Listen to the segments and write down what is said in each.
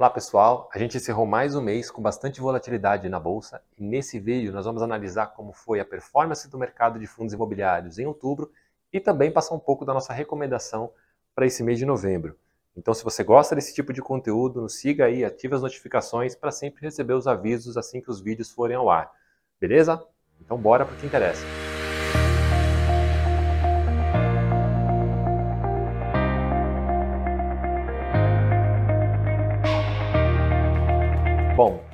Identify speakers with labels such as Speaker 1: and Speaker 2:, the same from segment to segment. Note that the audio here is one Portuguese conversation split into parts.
Speaker 1: Olá pessoal, a gente encerrou mais um mês com bastante volatilidade na bolsa e nesse vídeo nós vamos analisar como foi a performance do mercado de fundos imobiliários em outubro e também passar um pouco da nossa recomendação para esse mês de novembro. Então se você gosta desse tipo de conteúdo, nos siga aí, ative as notificações para sempre receber os avisos assim que os vídeos forem ao ar. Beleza? Então bora para o que interessa.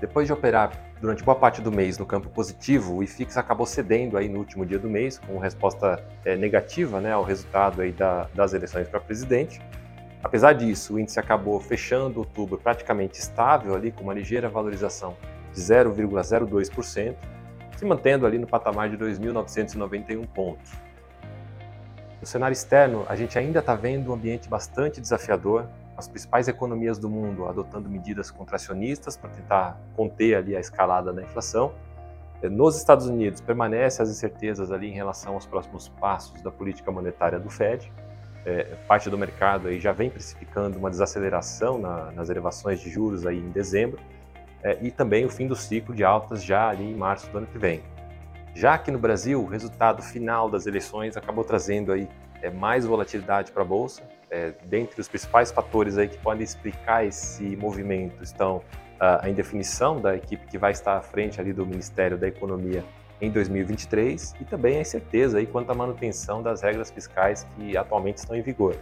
Speaker 1: Depois de operar durante boa parte do mês no campo positivo, o IFIX acabou cedendo aí no último dia do mês, com resposta é, negativa né, ao resultado aí da, das eleições para presidente. Apesar disso, o índice acabou fechando outubro praticamente estável, ali, com uma ligeira valorização de 0,02%, se mantendo ali no patamar de 2.991 pontos. No cenário externo, a gente ainda está vendo um ambiente bastante desafiador, as principais economias do mundo adotando medidas contracionistas para tentar conter ali a escalada da inflação. Eh, nos Estados Unidos permanecem as incertezas ali em relação aos próximos passos da política monetária do Fed. É, parte do mercado aí já vem precificando uma desaceleração na, nas elevações de juros aí em dezembro é, e também o fim do ciclo de altas já ali em março do ano que vem. Já aqui no Brasil, o resultado final das eleições acabou trazendo aí é, mais volatilidade para a bolsa, é, dentre os principais fatores aí que podem explicar esse movimento estão a indefinição da equipe que vai estar à frente ali do Ministério da Economia em 2023 e também a incerteza aí quanto à manutenção das regras fiscais que atualmente estão em vigor.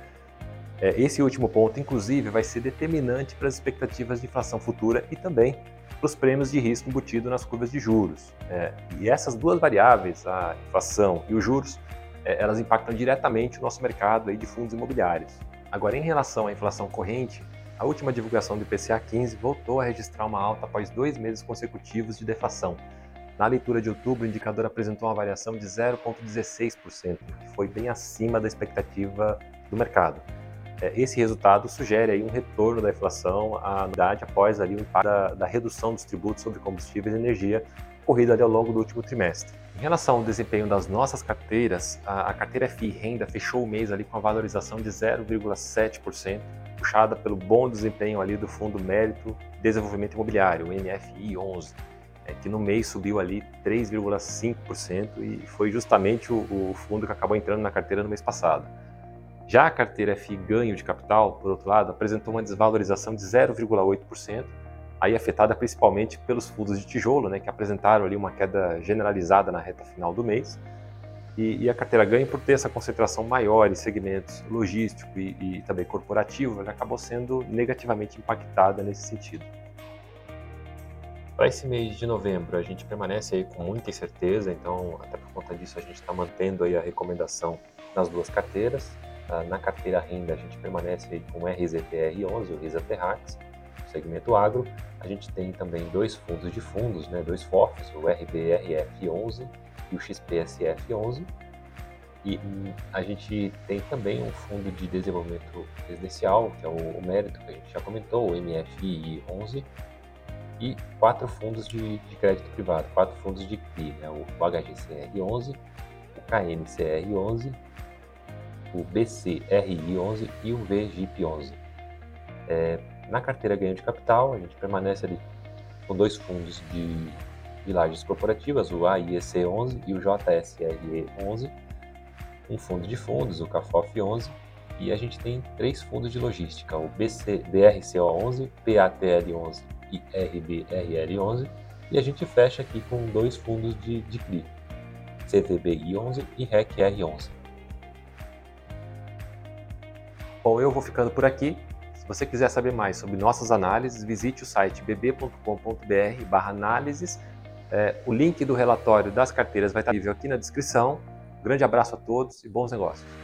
Speaker 1: É, esse último ponto, inclusive, vai ser determinante para as expectativas de inflação futura e também para os prêmios de risco embutido nas curvas de juros. É, e essas duas variáveis, a inflação e os juros, elas impactam diretamente o nosso mercado aí de fundos imobiliários. Agora, em relação à inflação corrente, a última divulgação do IPCA 15 voltou a registrar uma alta após dois meses consecutivos de deflação. Na leitura de outubro, o indicador apresentou uma variação de 0,16%, que foi bem acima da expectativa do mercado. É, esse resultado sugere aí um retorno da inflação à anuidade após ali o impacto da, da redução dos tributos sobre combustíveis e energia ocorrida ali ao longo do último trimestre. Em relação ao desempenho das nossas carteiras, a, a carteira FI Renda fechou o mês ali com a valorização de 0,7%, puxada pelo bom desempenho ali do Fundo Mérito Desenvolvimento Imobiliário, MFI 11, é, que no mês subiu ali 3,5% e foi justamente o, o fundo que acabou entrando na carteira no mês passado. Já a carteira FI Ganho de Capital, por outro lado, apresentou uma desvalorização de 0,8%, aí afetada principalmente pelos fundos de tijolo, né, que apresentaram ali uma queda generalizada na reta final do mês. E, e a carteira ganha por ter essa concentração maior em segmentos logístico e, e também corporativo, ela acabou sendo negativamente impactada nesse sentido. Para esse mês de novembro, a gente permanece aí com muita incerteza, então até por conta disso a gente está mantendo aí a recomendação nas duas carteiras. Ah, na carteira renda a gente permanece com o RZTR11, o RISA Terrax, segmento agro, a gente tem também dois fundos de fundos, né, dois FOFs, o RBRF11 e o XPSF11. E a gente tem também um fundo de desenvolvimento residencial, que é o, o Mérito, que a gente já comentou, o MFI 11, e quatro fundos de, de crédito privado, quatro fundos de CRI, né, o HGCR11, o KNCR11, o BCRI11 e o VGIP11. É, na carteira ganho de capital, a gente permanece ali com dois fundos de, lajes corporativas, o AIEC11 e o JSRE11, um fundo de fundos, o CAFOF11, e a gente tem três fundos de logística, o BC, BRCO11, PATL11 e RBRL11, e a gente fecha aqui com dois fundos de, de CRI, CVBI11 e RECR11. Bom, eu vou ficando por aqui. Se você quiser saber mais sobre nossas análises, visite o site bb.com.br análises. É, o link do relatório das carteiras vai estar aqui na descrição. grande abraço a todos e bons negócios.